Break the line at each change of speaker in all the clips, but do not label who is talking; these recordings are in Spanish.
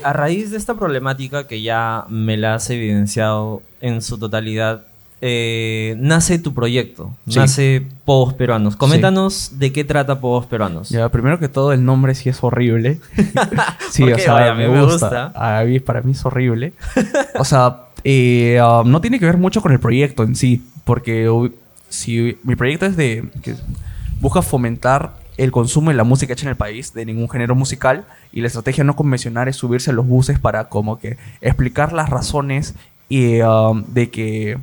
Eh, a raíz de esta problemática que ya me la has evidenciado en su totalidad, eh, nace tu proyecto,
Sí.
nace Povos Peruanos. Coméntanos de qué trata Povos Peruanos.
Ya, primero que todo, el nombre sí es horrible. sí,
¿Por
o sea,
Vaya,
me, gusta.
gusta.
A mí, para mí es horrible. o sea, eh, ah, no tiene que ver mucho con el proyecto en sí. Porque uh, si mi proyecto es de. que busca fomentar el consumo de la música hecha en el país, de ningún género musical. Y la estrategia no convencional es subirse a los buses para, como que, explicar las razones y, ah, de que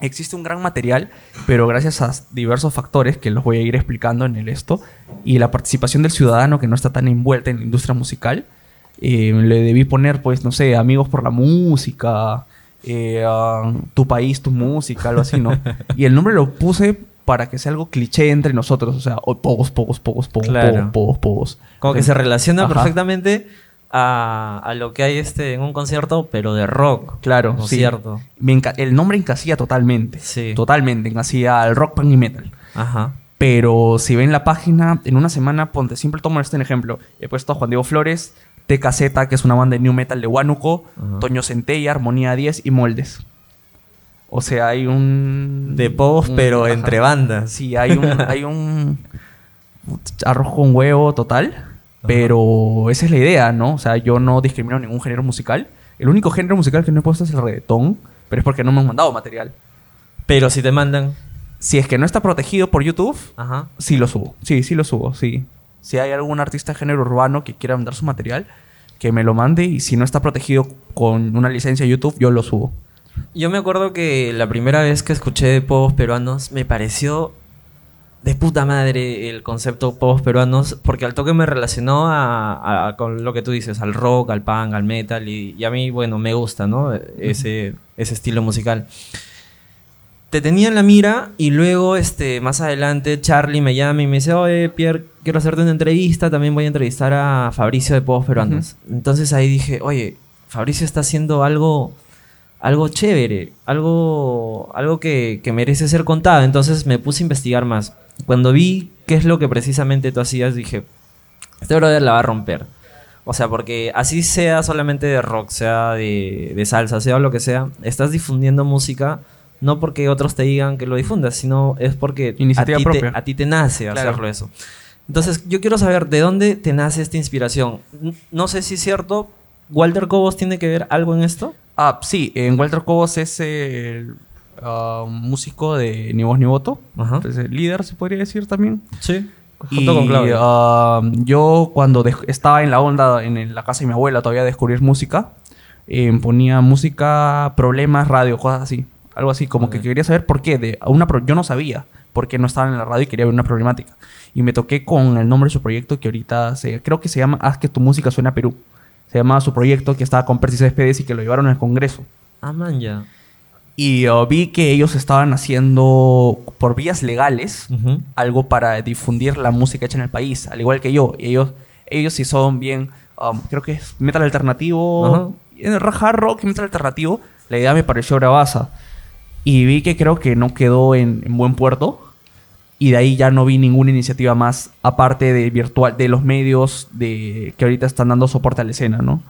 existe un gran material, pero gracias a diversos factores que los voy a ir explicando en el esto, y la participación del ciudadano que no está tan envuelta en la industria musical, eh, le debí poner, pues, no sé, amigos por la música, eh, ah, tu país, tu música, algo así, ¿no? y el nombre lo puse para que sea algo cliché entre nosotros, o sea, o- pogos, pogos, pogos, pogos,
Claro.
pogos, pogos, pogos.
Como que se relaciona
Ajá.
perfectamente a, a lo que hay este en un concierto, pero de rock.
Claro,
¿no es
sí.
cierto?
Me el nombre encasilla totalmente.
Sí.
Totalmente, encasilla al rock, punk y metal.
Ajá.
Pero si ven la página, en una semana, ponte, siempre tomo este ejemplo. He puesto a Juan Diego Flores, TKZ, que es una banda de new metal de Huánuco,
Ajá.
Toño Centella, Armonía 10 y Moldes. O sea, hay un...
De
un-
pero
ajá.
entre bandas.
Sí, hay un, hay un arroz con huevo total. Pero esa es la idea, ¿no? O sea, yo no discrimino ningún género musical. El único género musical que no he puesto es el reggaetón, pero es porque no me han mandado material.
Pero si te mandan.
Si es que no está protegido por YouTube,
Ajá.
Sí lo subo, sí, sí lo subo, sí. Si hay algún artista de género urbano que quiera mandar su material, que me lo mande y si no está protegido con una licencia de YouTube, yo lo subo.
Yo me acuerdo que la primera vez que escuché povos peruanos me pareció de puta madre el concepto povos peruanos porque al toque me relacionó a, a- con lo que tú dices, al rock, al punk, al metal y, y a mí, bueno, me gusta, ¿no? Ese, ese estilo musical. Te tenía en la mira y luego, este, más adelante, Charlie me llama y me dice, oye, Pierre, quiero hacerte una entrevista, también voy a entrevistar a Fabricio de Povos Peruanos. Entonces ahí dije, oye, Fabricio está haciendo algo algo chévere, algo, algo que, que merece ser contado. Entonces me puse a investigar más. Cuando vi qué es lo que precisamente tú hacías, dije, este brother la va a romper. O sea, porque así sea solamente de rock, sea de, de salsa, sea lo que sea, estás difundiendo música no porque otros te digan que lo difundas, sino es porque a ti, te, a ti te nace
Claro.
hacerlo eso. Entonces, yo quiero saber de dónde te nace esta inspiración. No sé si es cierto, ¿Walter Cobos tiene que ver algo en esto?
Ah, sí, en Walter Cobos es el ah, músico de Ni Voz Ni Voto.
Ajá.
Es el líder, se podría decir también.
Sí.
Y
Junto con Claudio.
ah, yo cuando estaba en la onda, en la casa de mi abuela, todavía descubrir música, eh, ponía música, problemas, radio, cosas así. Algo así, como que quería saber por qué. De, una pro- yo no sabía por qué no estaba en la radio y quería ver una problemática. Y me toqué con el nombre de su proyecto que ahorita se, creo que se llama Haz que tu música suene a Perú. Se llamaba su proyecto que estaba con Percy Céspedes y que lo llevaron al Congreso.
Ah, man, ya.
Y uh, vi que ellos estaban haciendo por vías legales algo para difundir la música hecha en el país, al igual que yo. Y ellos, ellos sí son bien, um, creo que es metal alternativo,
Ajá.
en el hard rock y metal alternativo. La idea me pareció bravaza. Y vi que creo que no quedó en, en buen puerto. Y de ahí ya no vi ninguna iniciativa más, aparte de virtual, de los medios de, que ahorita están dando soporte a la escena, ¿no?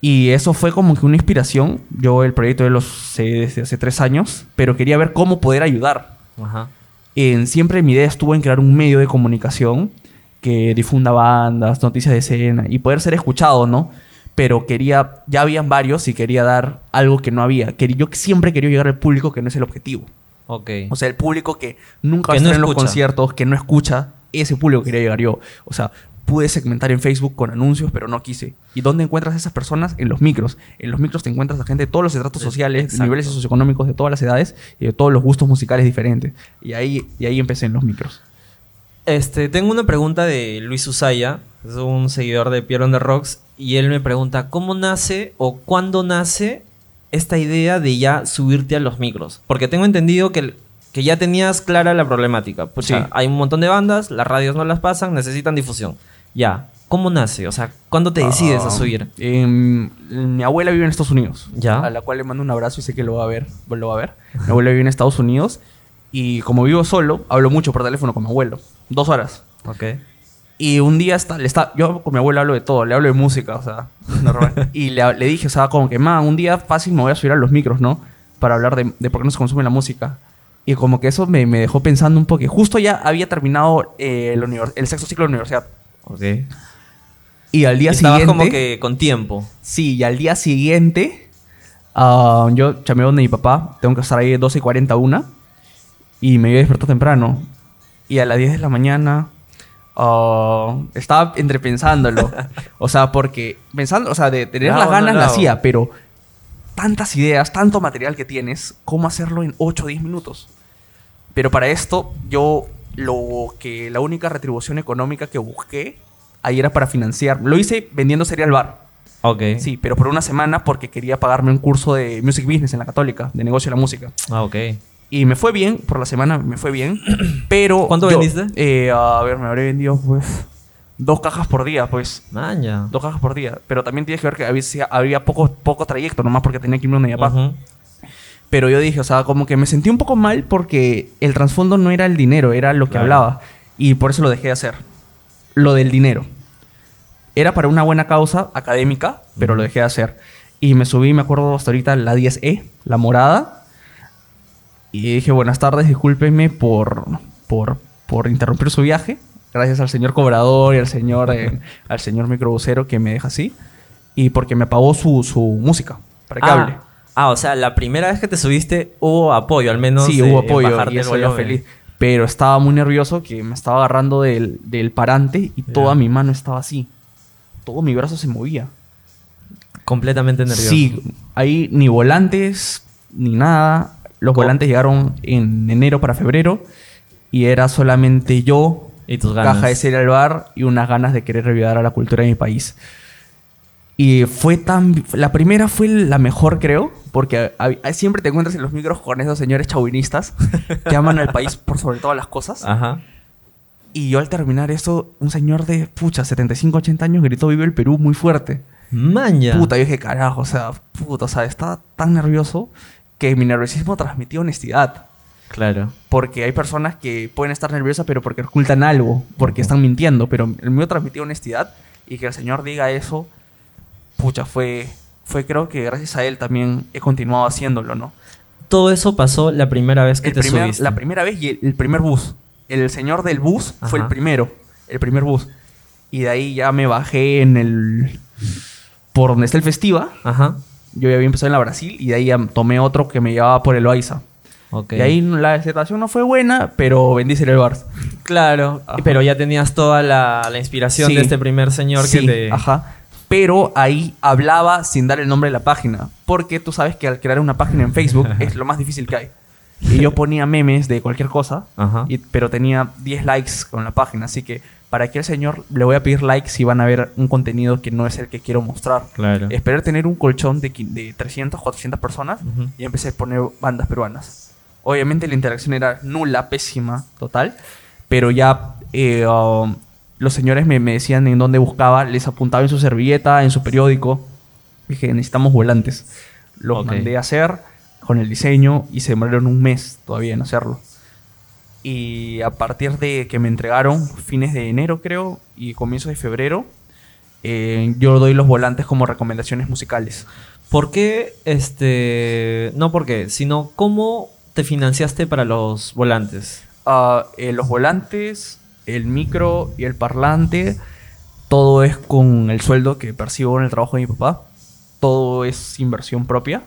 Y eso fue como que una inspiración. Yo el proyecto lo sé desde hace tres años, pero quería ver cómo poder ayudar.
Ajá.
En- siempre mi idea estuvo en crear un medio de comunicación que difunda bandas, noticias de escena y poder ser escuchado, ¿no? Pero quería, ya habían varios y quería dar algo que no había. Yo siempre quería llegar al público que no es el objetivo. O sea, el público que nunca va
Que no
en los conciertos, que no escucha, ese público quería llegar yo. O sea, pude segmentar en Facebook con anuncios, pero no quise. ¿Y dónde encuentras a esas personas? En los micros. En los micros te encuentras a gente de todos los estratos sociales,
exacto.
niveles socioeconómicos de todas las edades y de todos los gustos musicales diferentes. Y ahí, y ahí empecé en los micros.
Este, tengo una pregunta de Luis Usaya, es un seguidor de Pierre on the Rocks, y él me pregunta, ¿cómo nace o cuándo nace esta idea de ya subirte a los micros? Porque tengo entendido que, que ya tenías clara la problemática. Pucha,
Sí.
hay un montón de bandas, las radios no las pasan, necesitan difusión. Ya, ¿cómo nace? O sea, ¿cuándo te decides
Ah,
a subir?
em, mi abuela vive en Estados Unidos.
Ya.
A la cual le mando un abrazo y sé que lo va a ver. Lo va a ver. Mi abuela vive en Estados Unidos. Y como vivo solo, hablo mucho por teléfono con mi abuelo. Dos horas.
Ok.
Y un día está, le está, yo con mi abuela hablo de todo, le hablo de música, o sea, normal. y le, le dije, o sea, como que, man, un día fácil me voy a subir a los micros, ¿no? Para hablar de, de por qué no se consume la música. Y como que eso me, me dejó pensando un poco. Justo ya había terminado eh, el, el sexto ciclo de la universidad.
Ok.
Y al día
Estabas
siguiente.
como que con tiempo.
Sí, y al día siguiente. ah, yo chameo donde mi papá. Tengo que estar ahí de 12 y 41. Y me iba a despertar temprano. Y a las 10 de la mañana. Ah, estaba entrepensándolo. o sea, porque. Pensando, o sea, de tener
No,
las
no,
ganas
no.
la hacía, pero. Tantas ideas, tanto material que tienes, ¿cómo hacerlo en 8 o 10 minutos? Pero para esto, yo lo que la única retribución económica que busqué ahí era para financiar. Lo hice vendiendo cereal bar.
Ok.
Sí, pero por una semana porque quería pagarme un curso de Music Business en la Católica, de negocio de la música.
Ah, ok.
Y me fue bien, por la semana me fue bien, pero...
¿Cuánto
yo-
vendiste?
eh, a ver, me habré vendido pues dos cajas por día, pues.
Maña.
Dos cajas por día. Pero también tienes que ver que había, había poco, poco trayecto, nomás porque tenía que irme a Medellín.
Ujú.
Pero yo dije, o sea, como que me sentí un poco mal porque el trasfondo no era el dinero, era lo que
Claro.
hablaba. Y por eso lo dejé de hacer. Lo del dinero. Era para una buena causa académica, pero lo dejé de hacer. Y me subí, me acuerdo hasta ahorita, la 10E, la morada. Y dije, buenas tardes, discúlpenme por, por, por interrumpir su viaje. Gracias al señor cobrador y al señor, eh, al señor microbusero que me deja así. Y porque me pagó su, su música para que hable.
Ah, ah, o sea, la primera vez que te subiste hubo apoyo, al menos.
Sí,
de-
hubo apoyo y eso feliz. Pero estaba muy nervioso que me estaba agarrando del, del parante y
Ya.
toda mi mano estaba así. Todo mi brazo se movía.
Completamente nervioso.
Sí, ahí ni volantes, ni nada. Los
¿Cómo?
volantes llegaron en enero para febrero y era solamente yo,
Y tus ganas.
caja de cereal bar y unas ganas de querer ayudar a la cultura de mi país. Y fue tan... La primera fue la mejor, creo, porque siempre te encuentras en los micros con esos señores chauvinistas que aman al país por sobre todas las cosas.
Ajá.
Y yo al terminar eso, un señor de, pucha, 75, 80 años gritó Vive el Perú muy fuerte.
Maña.
Puta, yo dije, carajo, o sea, puta, o sea, estaba tan nervioso que mi nerviosismo transmitía honestidad.
Claro.
Porque hay personas que pueden estar nerviosas, pero porque ocultan algo, porque están mintiendo. Pero el mío transmitía honestidad y que el señor diga eso, pucha, fue, fue creo que gracias a él también he continuado haciéndolo, ¿no?
Todo eso pasó la primera vez que
El
te
primer-
subiste.
la primera vez y el, el primer bus. El señor del bus fue el primero, el primer bus. Y de ahí ya me bajé en el... Por donde está el festiva.
Ajá.
Yo ya había empezado en la Brasil y de ahí tomé otro que me llevaba por el Loaiza. Y ahí la aceptación no fue buena, pero vendí el bar.
Claro.
Ajá.
Pero ya tenías toda la, la inspiración
Sí.
de este primer señor
Sí,
que te.
ajá. Pero ahí hablaba sin dar el nombre de la página. Porque tú sabes que al crear una página en Facebook es lo más difícil que hay. Y yo ponía memes de cualquier cosa,
Ajá.
y- pero tenía 10 likes con la página. Así que para aquel señor le voy a pedir likes si van a ver un contenido que no es el que quiero mostrar.
Claro.
Esperé tener un colchón de, de 300, 400 personas y empecé a poner bandas peruanas. Obviamente la interacción era nula, pésima, total. Pero ya eh, um, los señores me, me decían en dónde buscaba, les apuntaba en su servilleta, en su periódico. Dije, necesitamos volantes. Los mandé a hacer con el diseño y se demoraron un mes todavía en hacerlo. Y a partir de que me entregaron, fines de enero creo, y comienzos de febrero, eh, yo doy los volantes como recomendaciones musicales.
¿Por qué, este, no por qué, sino cómo te financiaste para los volantes?
Eh, los volantes, el micro y el parlante, todo es con el sueldo que percibo en el trabajo de mi papá. Todo es inversión propia.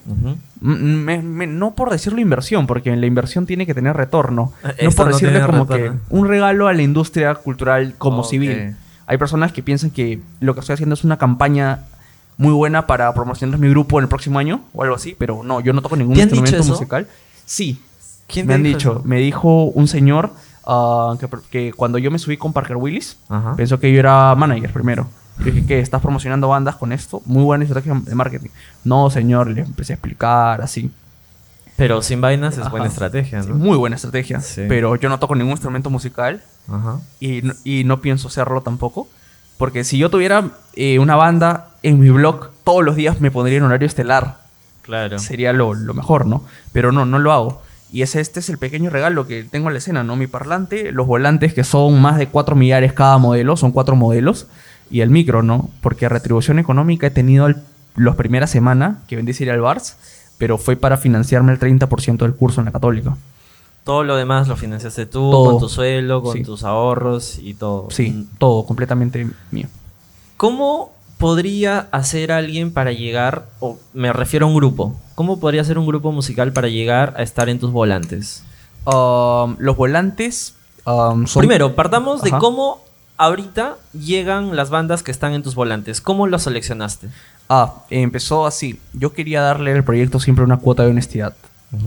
Me- me- no por decirlo inversión, porque la inversión tiene que tener retorno.
Eh,
No por
no
decirle como
retorno.
que un regalo a la industria cultural como civil. Hay personas que piensan que lo que estoy haciendo es una campaña muy buena para promocionar mi grupo en el próximo año o algo así, pero no, yo no toco ningún
¿Te han dicho
instrumento
eso?
musical. Sí,
¿Quién
me han dicho,
eso?
me dijo un señor ah, que, que cuando yo me subí con Parker Willis,
Ajá.
pensó que yo era manager primero. Dije, ¿qué? ¿Estás promocionando bandas con esto? Muy buena estrategia de marketing. No, señor, le empecé a explicar así.
Pero sin vainas es
Ajá.
buena estrategia,
Sí,
¿no?
muy buena estrategia.
Sí.
Pero yo no toco ningún instrumento musical
Ajá.
y, no- y no pienso hacerlo tampoco. Porque si yo tuviera eh, una banda en mi blog, todos los días me pondría en horario estelar.
Claro.
Sería lo, lo mejor, ¿no? Pero no, no lo hago. Y ese, este es el pequeño regalo que tengo en la escena, ¿no? Mi parlante, los volantes que son más de 4 millares cada modelo, son cuatro modelos, y el micro, ¿no? Porque retribución económica he tenido las primeras semanas que vendí ir al Bars, pero fue para financiarme el 30% del curso en la Católica.
Todo lo demás lo financiaste tú,
Todo.
con tu sueldo, con
Sí.
tus ahorros y todo.
Sí, todo completamente mío.
¿Cómo podría hacer alguien para llegar, o me refiero a un grupo, cómo podría hacer un grupo musical para llegar a estar en tus volantes?
Um, los volantes um, son...
Primero, partamos de cómo ahorita llegan las bandas que están en tus volantes. ¿Cómo los seleccionaste?
Ah, empezó así. Yo quería darle al proyecto siempre una cuota de honestidad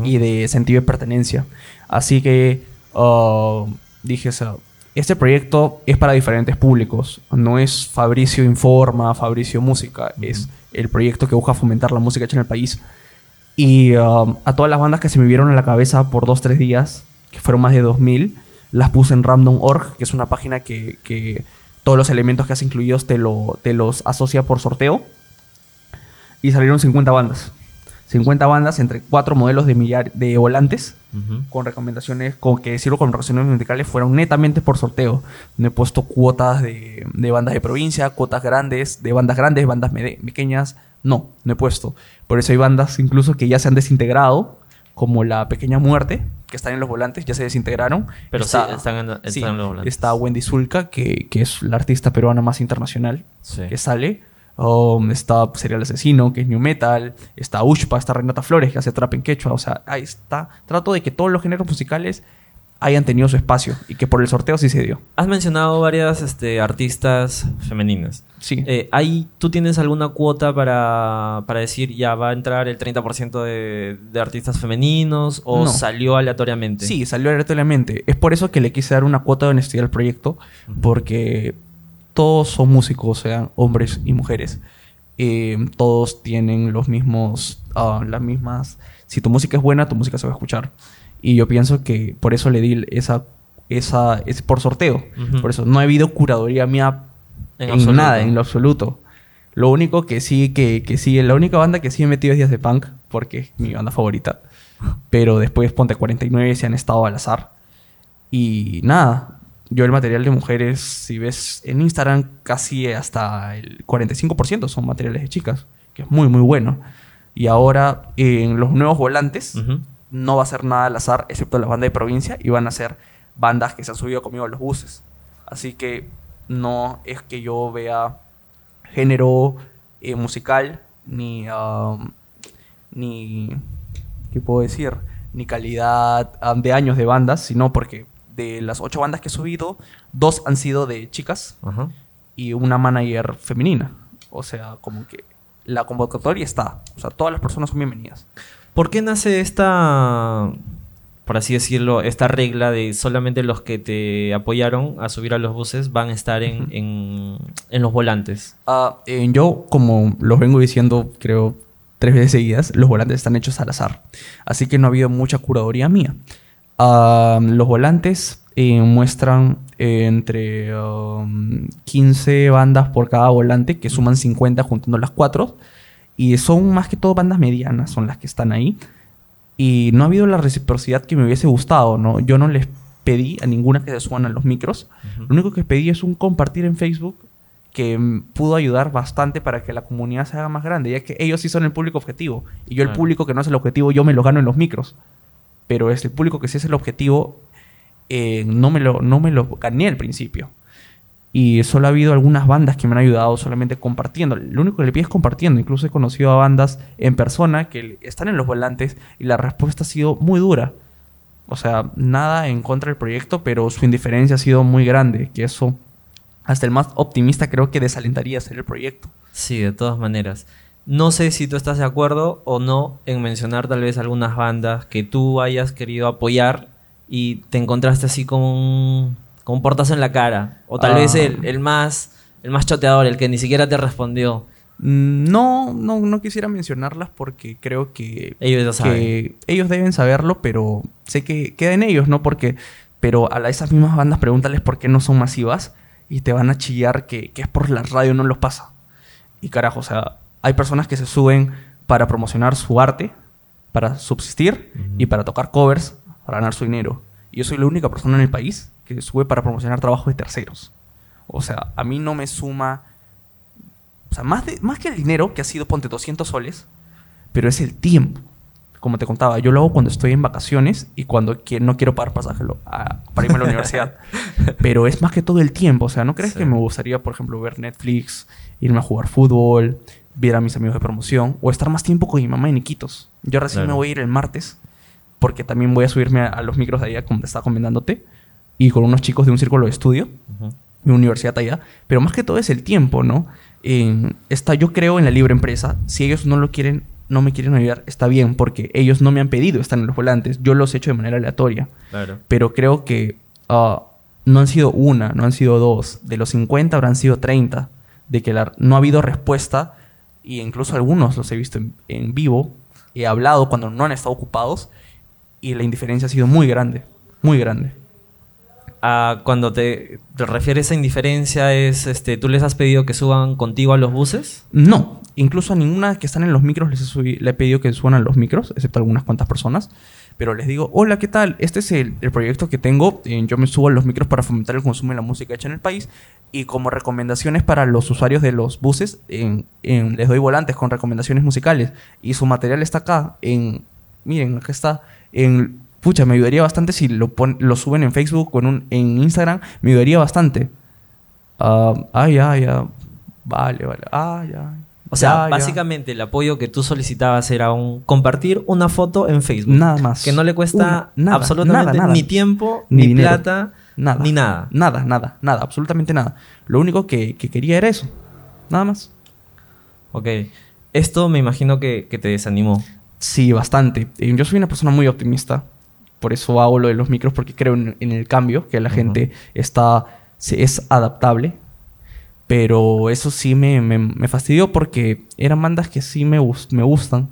y de sentido de pertenencia. Así que ah, dije, o sea, este proyecto es para diferentes públicos. No es Fabricio Informa, Fabricio Música. Es el proyecto que busca fomentar la música hecha en el país. Y ah, a todas las bandas que se me vieron a la cabeza por dos, tres días, que fueron más de 2000, las puse en random.org, que es una página que, que todos los elementos que has incluidos te, lo, te los asocia por sorteo y salieron 50 bandas. 50 bandas entre cuatro modelos de, millar, de volantes con recomendaciones, con que decirlo con recomendaciones musicales fueron netamente por sorteo. No he puesto cuotas de, de bandas de provincia, cuotas grandes, de bandas grandes, bandas pequeñas. No, no he puesto. Por eso hay bandas incluso que ya se han desintegrado, como La Pequeña Muerte, que están en los volantes, ya se desintegraron.
Pero sí, están en- están
sí,
en los volantes.
Está Wendy Zulka, que, que es la artista peruana más internacional
Sí.
que sale. Um, está Serial Asesino, que es New Metal. Está Ushpa, está Renata Flores, que hace trap en quechua. O sea, ahí está. Trato de que todos los géneros musicales hayan tenido su espacio y que por el sorteo sí se dio.
Has mencionado varias este, artistas femeninas.
Sí.
Eh, ¿hay- ¿Tú tienes alguna cuota para, para decir ya va a entrar el 30% de, de artistas femeninos o
No.
salió aleatoriamente?
Sí, salió aleatoriamente. Es por eso que le quise dar una cuota de honestidad al proyecto, porque todos son músicos, sean hombres y mujeres. Eh, todos tienen los mismos, ah, las mismas. Si tu música es buena, tu música se va a escuchar. Y yo pienso que por eso le di esa, esa, es por sorteo.
Ujú.
Por eso no ha habido curaduría mía
En
en, nada, en lo absoluto. Lo único que sí, que, que sí, la única banda que sí he metido es Días de Punk, porque es mi banda favorita. Pero después Ponte 49 se han estado al azar. Y nada, yo el material de mujeres, si ves en Instagram, casi hasta el 45% son materiales de chicas, que es muy, muy bueno. Y ahora en los nuevos volantes
Ujú.
No va a ser nada al azar, excepto la banda de provincia, y van a ser bandas que se han subido conmigo a los buses. Así que no es que yo vea género eh, musical, ni, um, ni, ¿qué puedo decir? Ni calidad um, de años de bandas, sino porque de las ocho bandas que he subido, dos han sido de chicas y una manager femenina. O sea, como que la convocatoria está. O sea, todas las personas son bienvenidas.
¿Por qué nace esta, por así decirlo, esta regla de solamente los que te apoyaron a subir a los buses van a estar en, en, en los volantes?
Eh, yo, como los vengo diciendo, creo, tres veces seguidas, los volantes están hechos al azar. Así que no ha habido mucha curaduría mía. Ah, los volantes eh, muestran eh, entre um, 15 bandas por cada volante, que suman 50 juntando las cuatro. Y son más que todo bandas medianas, son las que están ahí. Y no ha habido la reciprocidad que me hubiese gustado, ¿no? Yo no les pedí a ninguna que se suban a los micros. Lo único que pedí es un compartir en Facebook que mm, pudo ayudar bastante para que la comunidad se haga más grande, ya que ellos sí son el público objetivo. Y yo el público que no es el objetivo, yo me lo gano en los micros. Pero es el público que sí es el objetivo, eh, no, me lo, no me lo gané al principio. Y solo ha habido algunas bandas que me han ayudado solamente compartiendo. Lo único que le pido es compartiendo. Incluso he conocido a bandas en persona que están en los volantes y la respuesta ha sido muy dura. O sea, nada en contra del proyecto, pero su indiferencia ha sido muy grande. Que eso, hasta el más optimista, creo que desalentaría hacer el proyecto.
Sí, de todas maneras. No sé si tú estás de acuerdo o no en mencionar tal vez algunas bandas que tú hayas querido apoyar y te encontraste así con con un portazo en la cara. O tal
Ah.
vez el, el más el más choteador, el que ni siquiera te respondió.
Mm, No, no, no quisiera mencionarlas porque creo que,
Ellos saben.
que ellos deben saberlo, pero sé que queda en ellos, ¿no? Porque, pero a esas mismas bandas pregúntales por qué no son masivas y te van a chillar que, que es por la radio no los pasa. Y carajo, o sea, hay personas que se suben para promocionar su arte, para subsistir y para tocar covers para ganar su dinero. Y yo soy la única persona en el país que sube para promocionar trabajos de terceros. O sea, a mí no me suma... O sea, más, de, más que el dinero, que ha sido, ponte 200 soles, pero es el tiempo. Como te contaba, yo lo hago cuando estoy en vacaciones y cuando no quiero pagar pasaje para irme a la universidad. Pero es más que todo el tiempo. O sea, ¿no crees que me gustaría, por ejemplo, ver Netflix, irme a jugar fútbol, ver a mis amigos de promoción o estar más tiempo con mi mamá en Iquitos? Yo recién me voy a ir el martes porque también voy a subirme a, los micros de allá, como te estaba comentándote, y con unos chicos de un círculo de estudio, de universidad allá. Pero más que todo es el tiempo, ¿no? esta, yo creo en la libre empresa. Si ellos no lo quieren no me quieren ayudar, está bien, porque ellos no me han pedido estar en los volantes, yo los he hecho de manera aleatoria. Claro. Pero creo que ah, no han sido una, no han sido dos, de los 50 habrán sido 30, de que no ha habido respuesta, y incluso algunos los he visto en, vivo, he hablado cuando no han estado ocupados, y la indiferencia ha sido muy grande, muy grande.
Cuando te, refieres a indiferencia, es este, ¿tú les has pedido que suban contigo a los buses?
No, Incluso a ninguna que están en los micros les he, le he pedido que suenan los micros, excepto algunas cuantas personas. Pero les digo, hola, ¿qué tal? Este es el, proyecto que tengo. Eh, yo me subo a los micros para fomentar el consumo de la música hecha en el país. Y como recomendaciones para los usuarios de los buses, les doy volantes con recomendaciones musicales. Y su material está acá. En, miren, acá está. En, pucha, me ayudaría bastante si lo, lo suben en Facebook o en, un, en Instagram. Me ayudaría bastante. ah, ah ya, ya. Vale, vale. Ah, ya.
O sea, básicamente el apoyo que tú solicitabas era un compartir una foto en Facebook.
Nada más.
Que no le cuesta absolutamente ni tiempo, ni, plata, nada. ni nada.
Nada, nada, nada, absolutamente nada. Lo único que, quería era eso. Nada más.
Ok. Esto me imagino que, te desanimó.
Sí, bastante. Eh, yo soy una persona muy optimista. Por eso hago lo de los micros, porque creo en, el cambio, que la gente está, es adaptable pero eso sí me, me, fastidió porque eran bandas que sí me, me gustan.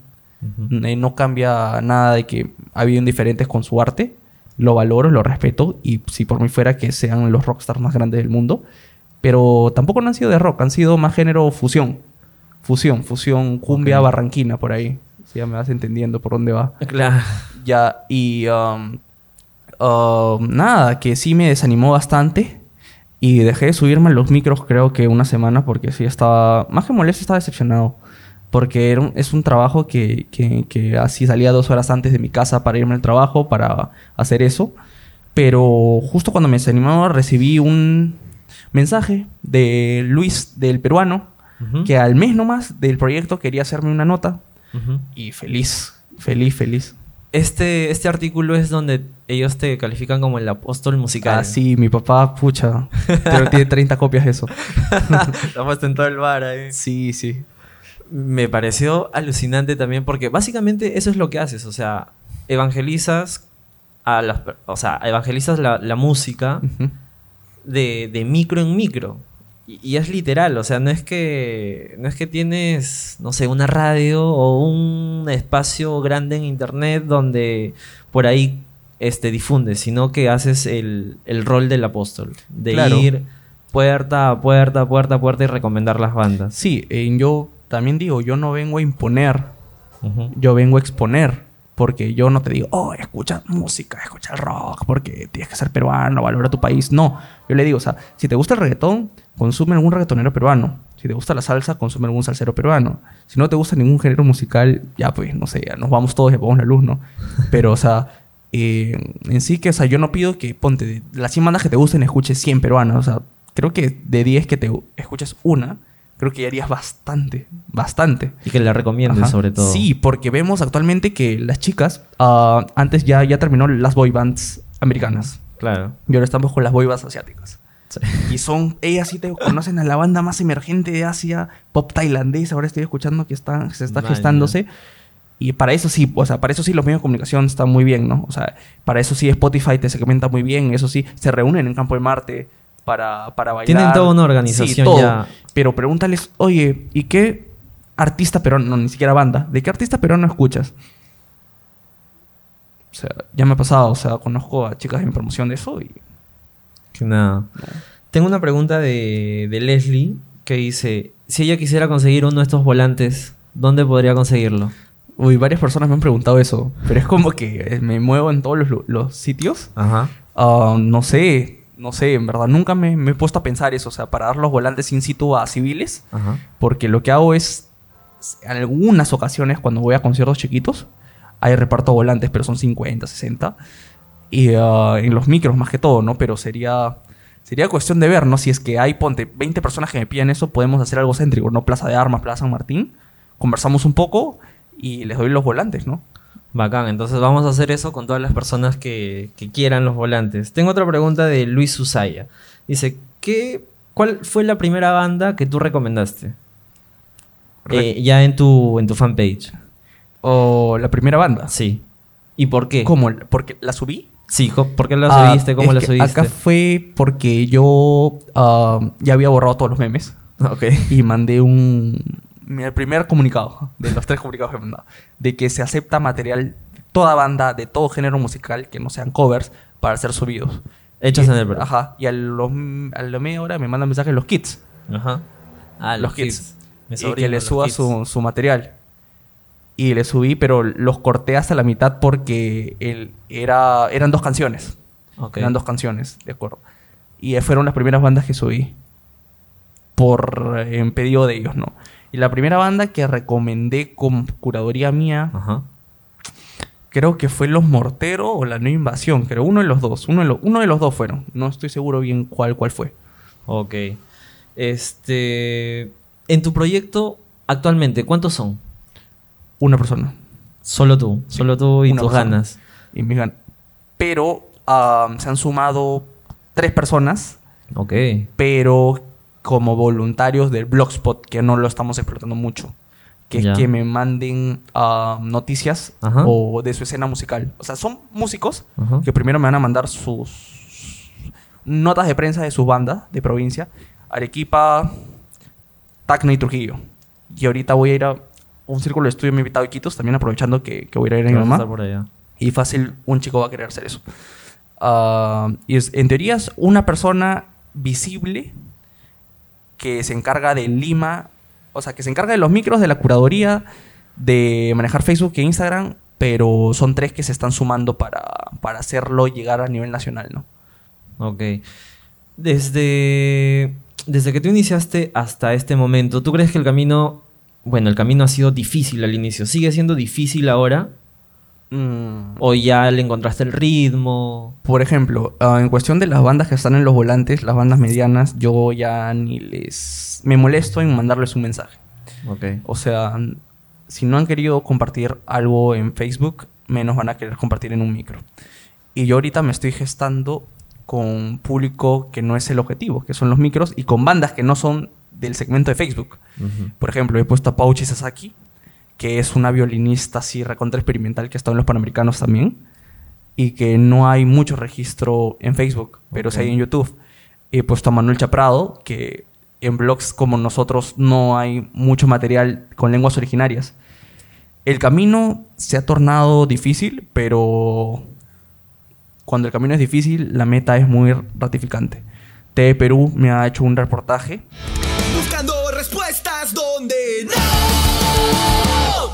Eh, no cambia nada de que ha habido indiferentes con su arte. Lo valoro, lo respeto. Y si por mí fuera que sean los rockstars más grandes del mundo. Pero tampoco no han sido de rock, han sido más género fusión. Fusión, fusión, cumbia, barranquina, por ahí. Ya me vas entendiendo por dónde va.
Claro.
Ya, y um, um, nada, que sí me desanimó bastante. Y dejé de subirme a los micros creo que una semana porque sí estaba, más que molesto, estaba decepcionado. Porque era es un trabajo que, que, así salía dos horas antes de mi casa para irme al trabajo, para hacer eso. Pero justo cuando me desanimaba recibí un mensaje de Luis, del peruano, que al mes nomás del proyecto quería hacerme una nota. Y feliz, feliz, feliz.
Este, este artículo es donde ellos te califican como el apóstol musical.
Ah, sí, mi papá, pucha. Pero tiene 30 copias de eso.
Estamos en todo el bar ahí.
Sí, sí.
Me pareció alucinante también porque básicamente eso es lo que haces. O sea, evangelizas a las, o sea, evangelizas la, música de, de micro en micro. Y, es literal, o sea, no es que no es que tienes, no sé, una radio o un espacio grande en internet donde por ahí este difundes, sino que haces el, rol del apóstol, de ir puerta a puerta, puerta a puerta y recomendar las bandas.
Sí, eh, yo también digo, yo no vengo a imponer, yo vengo a exponer. Porque yo no te digo, oh, escucha música, escucha rock, porque tienes que ser peruano, valora tu país. No, yo le digo, o sea, si te gusta el reggaetón, consume algún reggaetonero peruano. Si te gusta la salsa, consume algún salsero peruano. Si no te gusta ningún género musical, ya pues, no sé, ya nos vamos todos y ponemos la luz, ¿no? Pero, o sea, eh, en sí que, o sea, yo no pido que, ponte, las 100 bandas que te gusten, escuches 100 peruanas. O sea, creo que de 10 que te escuches una, creo que ya harías bastante, bastante.
Y que la recomiendes sobre todo.
Sí, porque vemos actualmente que las chicas, ah, antes ya, ya terminó las boy bands americanas.
Claro.
Y ahora estamos con las boy bands asiáticas. Y son, ellas sí te conocen a la banda más emergente de Asia, pop tailandés, ahora estoy escuchando que está, se está gestándose. Y para eso sí, o sea, para eso sí los medios de comunicación están muy bien, ¿no? O sea, para eso sí Spotify te segmenta muy bien, eso sí, se reúnen en Campo de Marte para, para bailar.
Tienen toda una organización ya.
Pero pregúntales, oye, ¿y qué artista peruano, no, ni siquiera banda, ¿de qué artista peruano escuchas? O sea, ya me ha pasado, o sea, conozco a chicas en promoción de eso y
nada. Tengo una pregunta de, Leslie que dice, si ella quisiera conseguir uno de estos volantes, ¿dónde podría conseguirlo?
Uy, varias personas me han preguntado eso, pero es como que me muevo en todos los, los sitios.
Ajá.
Ah, no sé, no sé, en verdad nunca me, me he puesto a pensar eso, o sea, para dar los volantes in situ a civiles,
Ajá.
porque lo que hago es, en algunas ocasiones cuando voy a conciertos chiquitos, hay reparto volantes, pero son 50, 60, y ah, en los micros más que todo, ¿no? Pero sería... Sería cuestión de ver, ¿no? Si es que hay, ponte, 20 personas que me piden eso, podemos hacer algo céntrico, ¿no? Plaza de Armas, Plaza San Martín. Conversamos un poco y les doy los volantes, ¿no?
Bacán, entonces vamos a hacer eso con todas las personas que, que quieran los volantes. Tengo otra pregunta de Luis Susaya. Dice, ¿qué, ¿cuál fue la primera banda que tú recomendaste?
Re-
Eh, ya en tu, en tu fanpage.
O la primera banda.
Sí. ¿Y por qué?
¿Cómo? ¿Porque la subí?
Sí, ¿por qué la
Ah,
subiste? ¿Cómo la subiste?
Acá fue porque yo ah, ya había borrado todos los memes
Ok.
y mandé un... Mi primer comunicado, de los tres comunicados que he mandado, de que se acepta material de toda banda, de todo género musical, que no sean covers, para ser subidos.
Hechos
Y-
en el Perú.
Ajá. Y a, los, a la media hora me mandan mensajes los kits.
Ajá. Ah,
los kits.
Mi
y
sobrino,
que le
los
suba su, su material. Y le subí, pero los corté hasta la mitad porque el, era, eran dos canciones. Eran dos canciones, de acuerdo. Y fueron las primeras bandas que subí. Por en pedido de ellos, ¿no? Y la primera banda que recomendé con curaduría mía,
Ajá.
creo que fue Los Morteros o La Nueva Invasión. Creo uno de los dos. Uno de, lo- uno de los dos fueron. No estoy seguro bien cuál, cuál fue.
Ok. Este. En tu proyecto, actualmente, ¿cuántos son?
Una persona.
Solo tú. Solo tú y
Una
tus
persona.
ganas.
Y me gan- Pero ah, se han sumado tres personas,
Ok.
pero como voluntarios del Blogspot, que no lo estamos explotando mucho. Que es que me manden ah, noticias
Ajá.
o de su escena musical. O sea, son músicos
Ajá.
que primero me van a mandar sus notas de prensa de sus bandas de provincia. Arequipa, Tacna y Trujillo. Y ahorita voy a ir a un círculo de estudio me ha invitado a Iquitos, también aprovechando que, que voy a ir a ir a
¿Qué
mi mamá.
por allá?
Y fácil, un chico va a querer hacer eso. Ah, y es, en teoría es una persona visible que se encarga de Lima, o sea, que se encarga de los micros, de la curaduría, de manejar Facebook e Instagram, pero son tres que se están sumando para, para hacerlo llegar a nivel nacional, ¿no?
Ok. Desde, desde que tú iniciaste hasta este momento, ¿tú crees que el camino, bueno, el camino ha sido difícil al inicio? ¿Sigue siendo difícil ahora? ¿O ya le encontraste el ritmo?
Por ejemplo, ah, en cuestión de las bandas que están en los volantes, las bandas medianas, yo ya ni les... Me molesto en mandarles un mensaje.
Ok.
O sea, si no han querido compartir algo en Facebook, menos van a querer compartir en un micro. Y yo ahorita me estoy gestando con público que no es el objetivo, que son los micros, y con bandas que no son del segmento de Facebook.
Ujú.
Por ejemplo, he puesto a Pauchi Sasaki, que es una violinista así recontra experimental que ha estado en los Panamericanos también, y que no hay mucho registro en Facebook, pero sí hay en YouTube. He puesto a Manuel Chaprado, que en blogs como nosotros no hay mucho material con lenguas originarias. El camino se ha tornado difícil, pero cuando el camino es difícil, la meta es muy ratificante. TV Perú me ha hecho un reportaje
Buscando respuestas donde no Oh!